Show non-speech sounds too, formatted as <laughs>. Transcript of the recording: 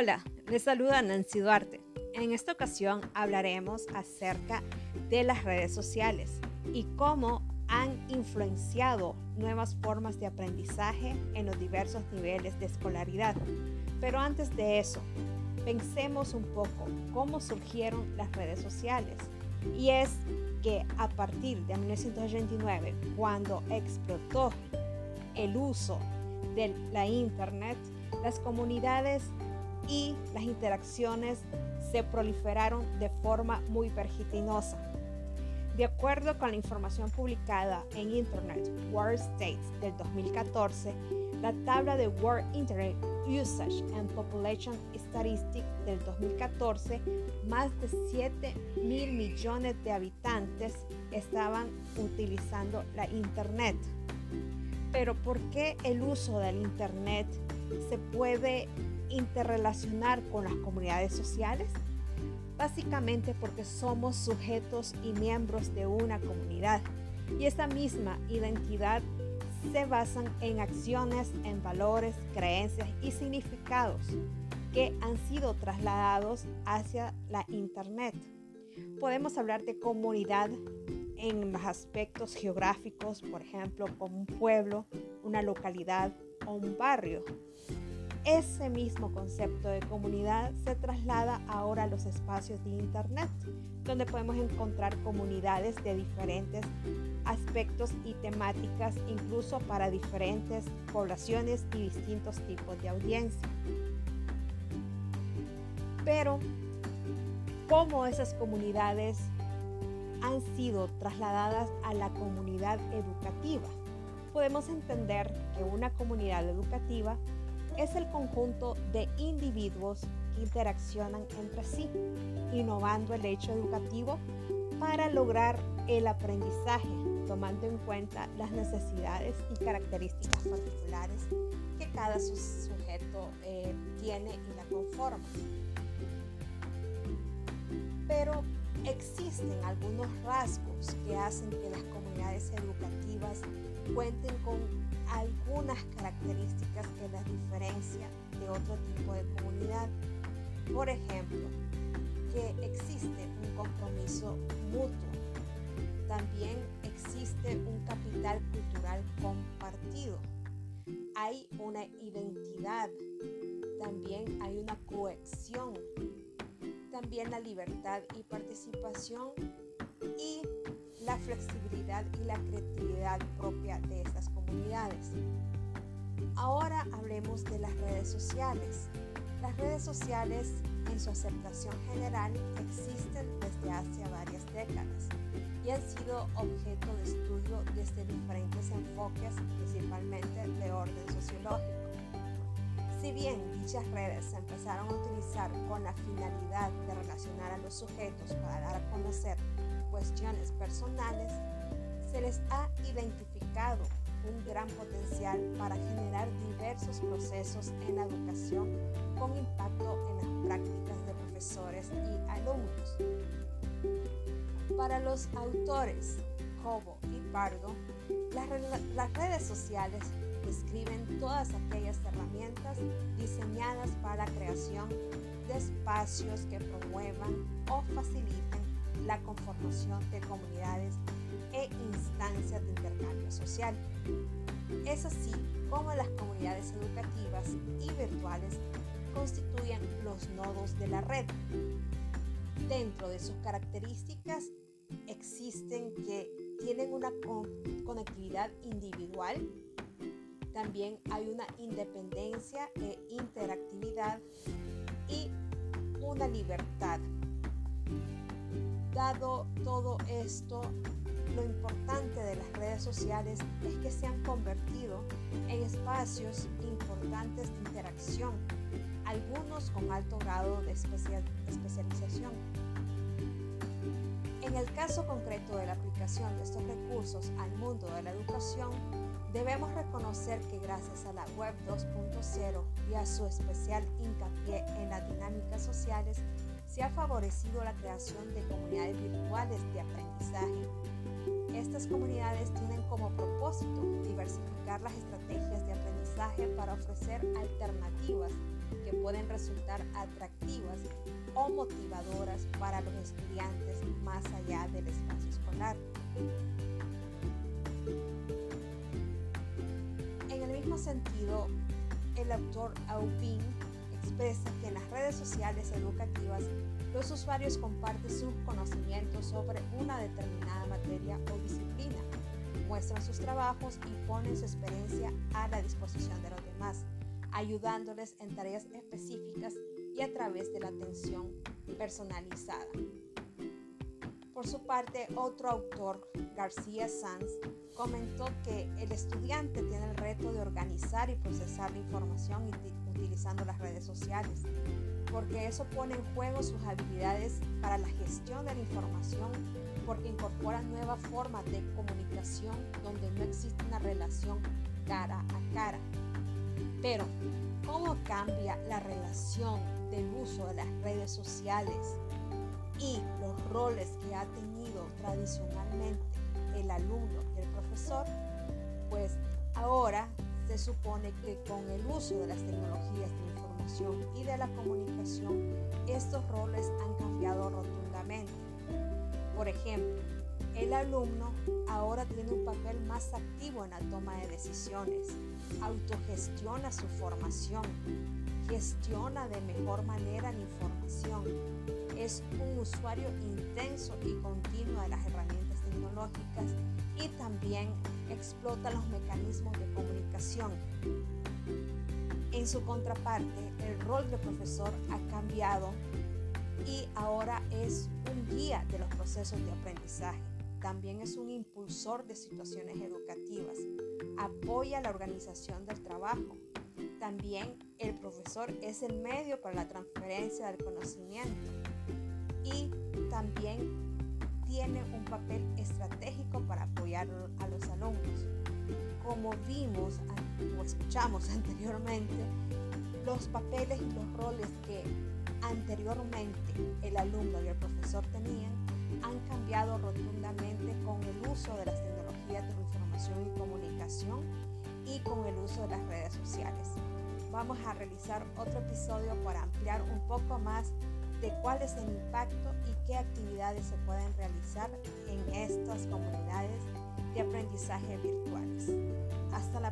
Hola, les saluda Nancy Duarte. En esta ocasión hablaremos acerca de las redes sociales y cómo han influenciado nuevas formas de aprendizaje en los diversos niveles de escolaridad. Pero antes de eso, pensemos un poco cómo surgieron las redes sociales. Y es que a partir de 1989, cuando explotó el uso de la Internet, las comunidades y las interacciones se proliferaron de forma muy vertiginosa. De acuerdo con la información publicada en Internet World States del 2014, la tabla de World Internet Usage and Population Statistics del 2014, más de 7 mil millones de habitantes estaban utilizando la Internet. Pero ¿por qué el uso del Internet se puede interrelacionar con las comunidades sociales? Básicamente porque somos sujetos y miembros de una comunidad y esa misma identidad se basan en acciones, en valores, creencias y significados que han sido trasladados hacia la Internet. Podemos hablar de comunidad en los aspectos geográficos, por ejemplo, como un pueblo, una localidad o un barrio. Ese mismo concepto de comunidad se traslada ahora a los espacios de Internet, donde podemos encontrar comunidades de diferentes aspectos y temáticas, incluso para diferentes poblaciones y distintos tipos de audiencia. Pero, ¿cómo esas comunidades han sido trasladadas a la comunidad educativa? Podemos entender que una comunidad educativa es el conjunto de individuos que interaccionan entre sí, innovando el hecho educativo para lograr el aprendizaje, tomando en cuenta las necesidades y características particulares que cada sujeto eh, tiene y la conforma. Pero existen algunos rasgos que hacen que las comunidades educativas cuenten con algunas características que las diferencian de otro tipo de comunidad. Por ejemplo, que existe un compromiso mutuo. También existe un capital cultural compartido. Hay una identidad. También hay una cohesión. También la libertad y participación y la flexibilidad y la creatividad propia de estas comunidades. Ahora hablemos de las redes sociales. Las redes sociales en su aceptación general existen desde hace varias décadas y han sido objeto de estudio desde diferentes enfoques, principalmente de orden sociológico. Si bien dichas redes se empezaron a utilizar con la finalidad de relacionar a los sujetos para dar a conocer cuestiones personales, se les ha identificado un gran potencial para generar diversos procesos en la educación con impacto en las prácticas de profesores y alumnos. Para los autores Cobo y Pardo, las, las redes sociales describen todas aquellas herramientas diseñadas para la creación de espacios que promuevan o faciliten la conformación de comunidades e instancias de intercambio social. Es así como las comunidades educativas y virtuales constituyen los nodos de la red. Dentro de sus características existen que tienen una conectividad individual, también hay una independencia e interactividad y una libertad Dado todo esto, lo importante de las redes sociales es que se han convertido en espacios importantes de interacción, algunos con alto grado de especialización. En el caso concreto de la aplicación de estos recursos al mundo de la educación, debemos reconocer que gracias a la Web 2.0 y a su especial hincapié en las dinámicas sociales, se ha favorecido la creación de comunidades virtuales de aprendizaje. Estas comunidades tienen como propósito diversificar las estrategias de aprendizaje para ofrecer alternativas que pueden resultar atractivas o motivadoras para los estudiantes más allá del espacio escolar. Mismo sentido, el autor Aubin expresa que en las redes sociales educativas los usuarios comparten sus conocimientos sobre una determinada materia o disciplina, muestran sus trabajos y ponen su experiencia a la disposición de los demás, ayudándoles en tareas específicas y a través de la atención personalizada. Por su parte, otro autor, García Sanz, comentó que el estudiante tiene el reto de organizar y procesar la información utilizando las redes sociales, porque eso pone en juego sus habilidades para la gestión de la información, porque incorpora nuevas formas de comunicación donde no existe una relación cara a cara. Pero, ¿cómo cambia la relación del uso de las redes sociales y los roles que ha tenido tradicionalmente el alumno y el profesor, pues ahora se supone que con el uso de las tecnologías de información y de la comunicación, estos roles han cambiado rotundamente. Por ejemplo, el alumno ahora tiene un papel más activo en la toma de decisiones, autogestiona su formación, gestiona de mejor manera la información, es un usuario intenso y continuo de las herramientas tecnológicas y también explota los mecanismos de comunicación. En su contraparte, el rol del profesor ha cambiado y ahora es un guía de los procesos de aprendizaje. También es un impulsor de situaciones educativas. Apoya la organización del trabajo, también el profesor es el medio para la transferencia del conocimiento y también tiene un papel estratégico para apoyar a los alumnos. Como vimos o escuchamos <laughs> anteriormente, los papeles y los roles que anteriormente el alumno y el profesor tenían han cambiado rotundamente con el uso de las tecnologías de información y comunicación y con el uso de las redes sociales vamos a realizar otro episodio para ampliar un poco más de cuál es el impacto y qué actividades se pueden realizar en estas comunidades de aprendizaje virtuales. Hasta la